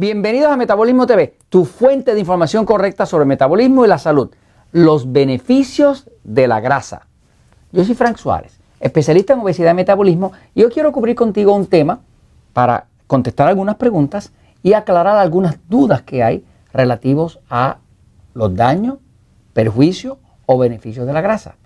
Bienvenidos a Metabolismo TV, tu fuente de información correcta sobre metabolismo y la salud. Los beneficios de la grasa. Yo soy Frank Suárez, especialista en obesidad y metabolismo, y hoy quiero cubrir contigo un tema para contestar algunas preguntas y aclarar algunas dudas que hay relativos a los daños, perjuicios o beneficios de la grasa.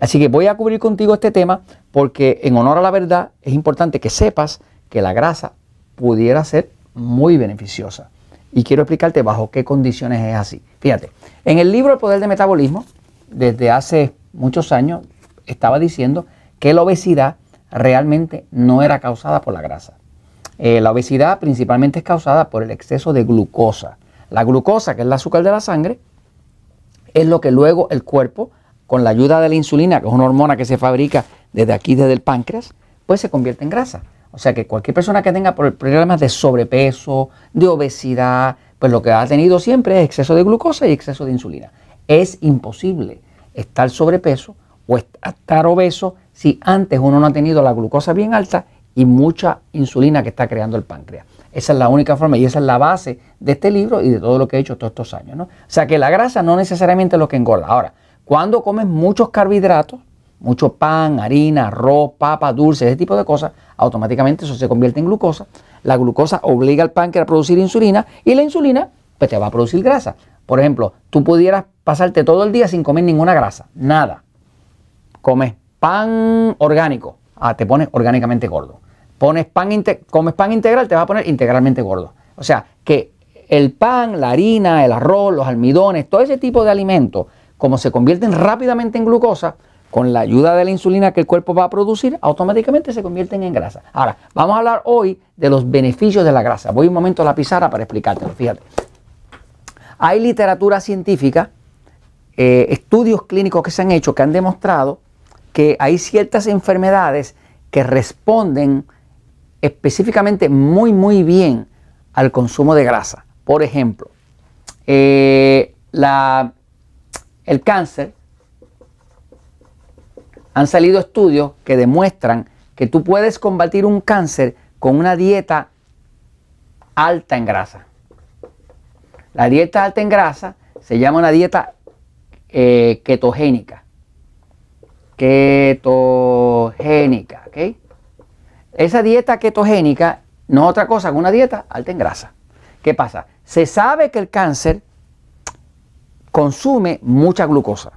Así que voy a cubrir contigo este tema porque en honor a la verdad es importante que sepas que la grasa pudiera ser muy beneficiosa. Y quiero explicarte bajo qué condiciones es así. Fíjate, en el libro El Poder del Metabolismo, desde hace muchos años, estaba diciendo que la obesidad realmente no era causada por la grasa. Eh, la obesidad principalmente es causada por el exceso de glucosa. La glucosa, que es el azúcar de la sangre, es lo que luego el cuerpo, con la ayuda de la insulina, que es una hormona que se fabrica desde aquí, desde el páncreas, pues se convierte en grasa. O sea que cualquier persona que tenga problemas de sobrepeso, de obesidad, pues lo que ha tenido siempre es exceso de glucosa y exceso de insulina. Es imposible estar sobrepeso o estar obeso si antes uno no ha tenido la glucosa bien alta y mucha insulina que está creando el páncreas. Esa es la única forma y esa es la base de este libro y de todo lo que he hecho todos estos años. ¿no? O sea que la grasa no necesariamente es lo que engorda. Ahora, cuando comes muchos carbohidratos, mucho pan, harina, arroz, papa, dulce, ese tipo de cosas, automáticamente eso se convierte en glucosa. La glucosa obliga al páncreas a producir insulina y la insulina pues te va a producir grasa. Por ejemplo, tú pudieras pasarte todo el día sin comer ninguna grasa, nada. Comes pan orgánico, ah, te pones orgánicamente gordo. Pones pan comes pan integral, te vas a poner integralmente gordo. O sea, que el pan, la harina, el arroz, los almidones, todo ese tipo de alimentos, como se convierten rápidamente en glucosa, con la ayuda de la insulina que el cuerpo va a producir, automáticamente se convierten en grasa. Ahora, vamos a hablar hoy de los beneficios de la grasa. Voy un momento a la pizarra para explicártelo. Fíjate. Hay literatura científica, eh, estudios clínicos que se han hecho que han demostrado que hay ciertas enfermedades que responden específicamente muy, muy bien al consumo de grasa. Por ejemplo, eh, el cáncer han salido estudios que demuestran que tú puedes combatir un cáncer con una dieta alta en grasa. La dieta alta en grasa se llama una dieta eh, ketogénica. Ketogénica, ¿ok? Esa dieta ketogénica no es otra cosa que una dieta alta en grasa. ¿Qué pasa? Se sabe que el cáncer consume mucha glucosa.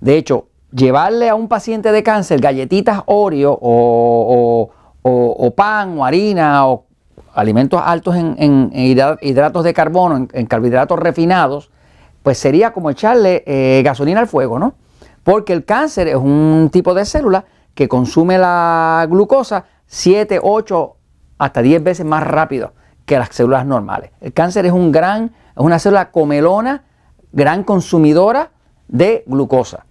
De hecho, llevarle a un paciente de cáncer galletitas Oreo o, pan o harina o alimentos altos en, hidratos de carbono, en, carbohidratos refinados, pues sería como echarle eh, gasolina al fuego, ¿no? Porque el cáncer es un tipo de célula que consume la glucosa 7, 8, hasta 10 veces más rápido que las células normales. El cáncer es un gran, es una célula comelona, gran consumidora de glucosa.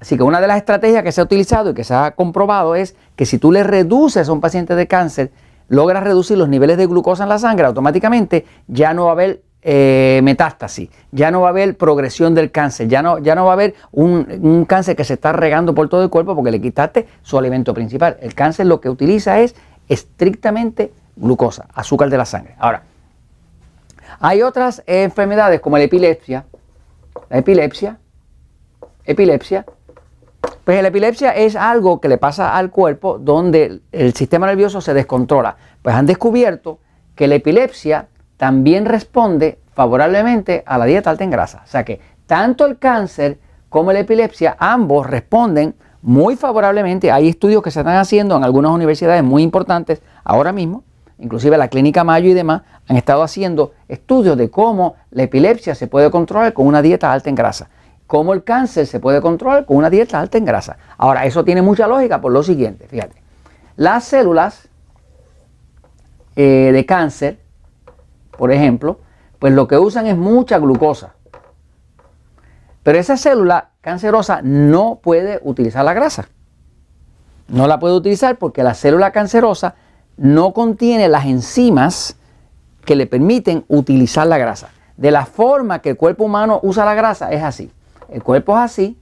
Así que una de las estrategias que se ha utilizado y que se ha comprobado es que si tú le reduces a un paciente de cáncer, logras reducir los niveles de glucosa en la sangre, automáticamente ya no va a haber eh, metástasis, ya no va a haber progresión del cáncer, ya no, ya no va a haber un, un, cáncer que se está regando por todo el cuerpo porque le quitaste su alimento principal. El cáncer lo que utiliza es estrictamente glucosa, azúcar de la sangre. Ahora, hay otras enfermedades como la epilepsia. La epilepsia, epilepsia pues la epilepsia es algo que le pasa al cuerpo donde el sistema nervioso se descontrola. Pues han descubierto que la epilepsia también responde favorablemente a la dieta alta en grasa. O sea que tanto el cáncer como la epilepsia, ambos responden muy favorablemente. Hay estudios que se están haciendo en algunas universidades muy importantes ahora mismo, inclusive la Clínica Mayo y demás, han estado haciendo estudios de cómo la epilepsia se puede controlar con una dieta alta en grasa cómo el cáncer se puede controlar con una dieta alta en grasa. Ahora, eso tiene mucha lógica por lo siguiente, fíjate. Las células eh, de cáncer, por ejemplo, pues lo que usan es mucha glucosa. Pero esa célula cancerosa no puede utilizar la grasa. No la puede utilizar porque la célula cancerosa no contiene las enzimas que le permiten utilizar la grasa. De la forma que el cuerpo humano usa la grasa es así. El cuerpo es así.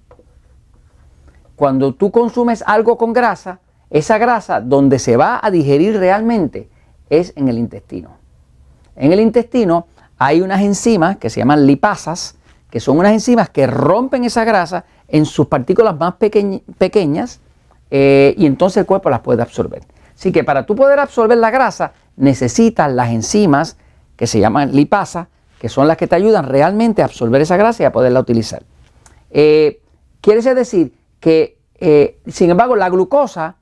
Cuando tú consumes algo con grasa, esa grasa donde se va a digerir realmente es en el intestino. En el intestino hay unas enzimas que se llaman lipasas, que son unas enzimas que rompen esa grasa en sus partículas más pequeñas eh, y entonces el cuerpo las puede absorber. Así que para tú poder absorber la grasa necesitas las enzimas que se llaman lipasas, que son las que te ayudan realmente a absorber esa grasa y a poderla utilizar. Eh, quiere decir que, eh, sin embargo, la glucosa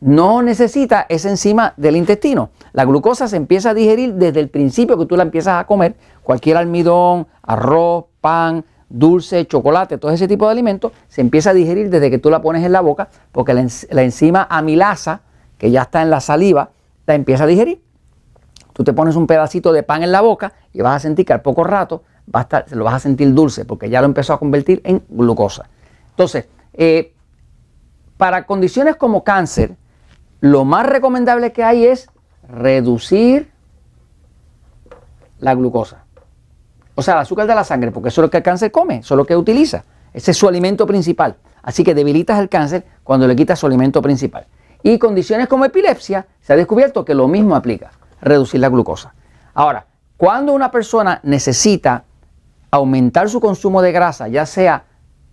no necesita esa enzima del intestino. La glucosa se empieza a digerir desde el principio que tú la empiezas a comer. Cualquier almidón, arroz, pan, dulce, chocolate, todo ese tipo de alimentos, se empieza a digerir desde que tú la pones en la boca, porque la, enzima amilasa, que ya está en la saliva, la empieza a digerir. Tú te pones un pedacito de pan en la boca y vas a sentir que al poco rato va a estar, lo vas a sentir dulce, porque ya lo empezó a convertir en glucosa. Entonces, eh, para condiciones como cáncer, lo más recomendable que hay es reducir la glucosa. O sea, el azúcar de la sangre, porque eso es lo que el cáncer come, eso es lo que utiliza. Ese es su alimento principal. Así que debilitas el cáncer cuando le quitas su alimento principal. Y condiciones como epilepsia, se ha descubierto que lo mismo aplica, reducir la glucosa. Ahora, cuando una persona necesita aumentar su consumo de grasa, ya sea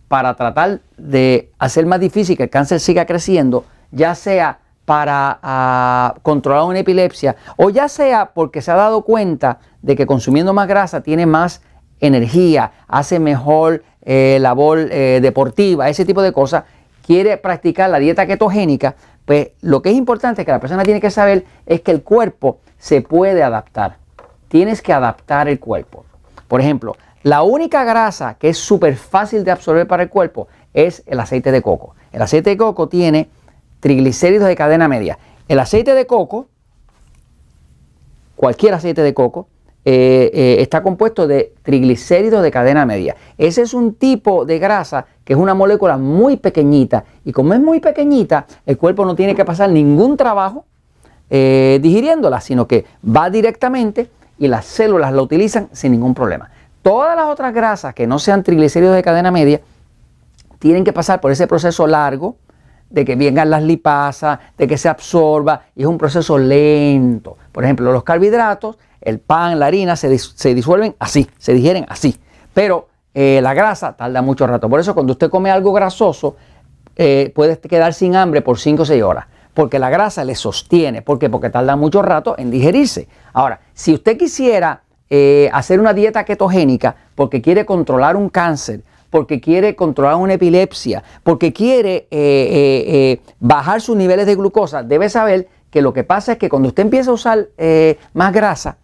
para tratar de hacer más difícil que el cáncer siga creciendo, ya sea para ah, controlar una epilepsia, o ya sea porque se ha dado cuenta de que consumiendo más grasa tiene más energía, hace mejor eh, labor eh, deportiva, ese tipo de cosas, quiere practicar la dieta ketogénica, pues lo que es importante que la persona tiene que saber es que el cuerpo se puede adaptar. Tienes que adaptar el cuerpo. Por ejemplo, la única grasa que es súper fácil de absorber para el cuerpo es el aceite de coco. El aceite de coco tiene triglicéridos de cadena media. El aceite de coco, cualquier aceite de coco, eh, eh, está compuesto de triglicéridos de cadena media. Ese es un tipo de grasa que es una molécula muy pequeñita y como es muy pequeñita, el cuerpo no tiene que pasar ningún trabajo eh, digiriéndola, sino que va directamente y las células la utilizan sin ningún problema. Todas las otras grasas que no sean triglicéridos de cadena media tienen que pasar por ese proceso largo de que vengan las lipasas, de que se absorba, y es un proceso lento. Por ejemplo, los carbohidratos, el pan, la harina, se, disuelven así, se digieren así, pero eh, la grasa tarda mucho rato. Por eso cuando usted come algo grasoso, eh, puede quedar sin hambre por 5 o 6 horas, porque la grasa le sostiene. ¿Por qué? Porque tarda mucho rato en digerirse. Ahora, si usted quisiera eh, hacer una dieta ketogénica porque quiere controlar un cáncer, porque quiere controlar una epilepsia, porque quiere eh, eh, bajar sus niveles de glucosa, debe saber que lo que pasa es que cuando usted empieza a usar más grasa,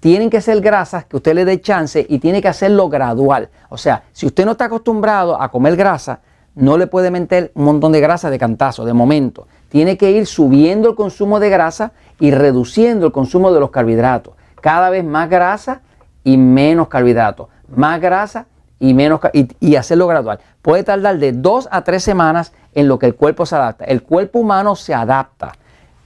tienen que ser grasas que usted le dé chance y tiene que hacerlo gradual. O sea, si usted no está acostumbrado a comer grasa, no le puede meter un montón de grasa de cantazo, de momento. Tiene que ir subiendo el consumo de grasa y reduciendo el consumo de los carbohidratos. Cada vez más grasa y menos carbohidratos. Más grasa y, menos, y, hacerlo gradual. Puede tardar de dos a tres semanas en lo que el cuerpo se adapta. El cuerpo humano se adapta.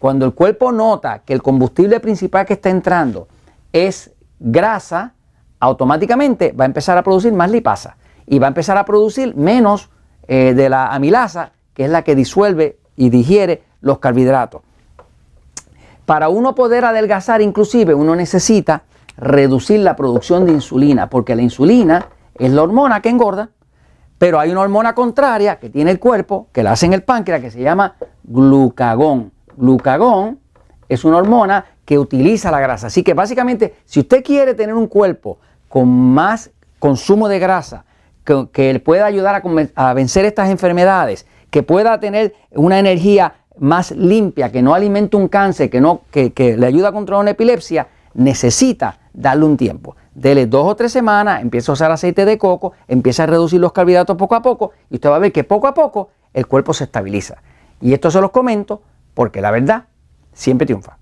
Cuando el cuerpo nota que el combustible principal que está entrando es grasa, automáticamente va a empezar a producir más lipasa y va a empezar a producir menos eh, de la amilasa, que es la que disuelve y digiere los carbohidratos. Para uno poder adelgazar, inclusive, uno necesita reducir la producción de insulina, porque la insulina es la hormona que engorda, pero hay una hormona contraria que tiene el cuerpo, que la hace en el páncreas, que se llama glucagón. Glucagón es una hormona que utiliza la grasa. Así que básicamente, si usted quiere tener un cuerpo con más consumo de grasa, que, le pueda ayudar a, vencer estas enfermedades, que pueda tener una energía más limpia, que no alimente un cáncer, que, no, que, que le ayuda a controlar una epilepsia, necesita darle un tiempo. Dele dos o tres semanas, empieza a usar aceite de coco, empieza a reducir los carbohidratos poco a poco y usted va a ver que poco a poco el cuerpo se estabiliza. Y esto se los comento porque la verdad siempre triunfa.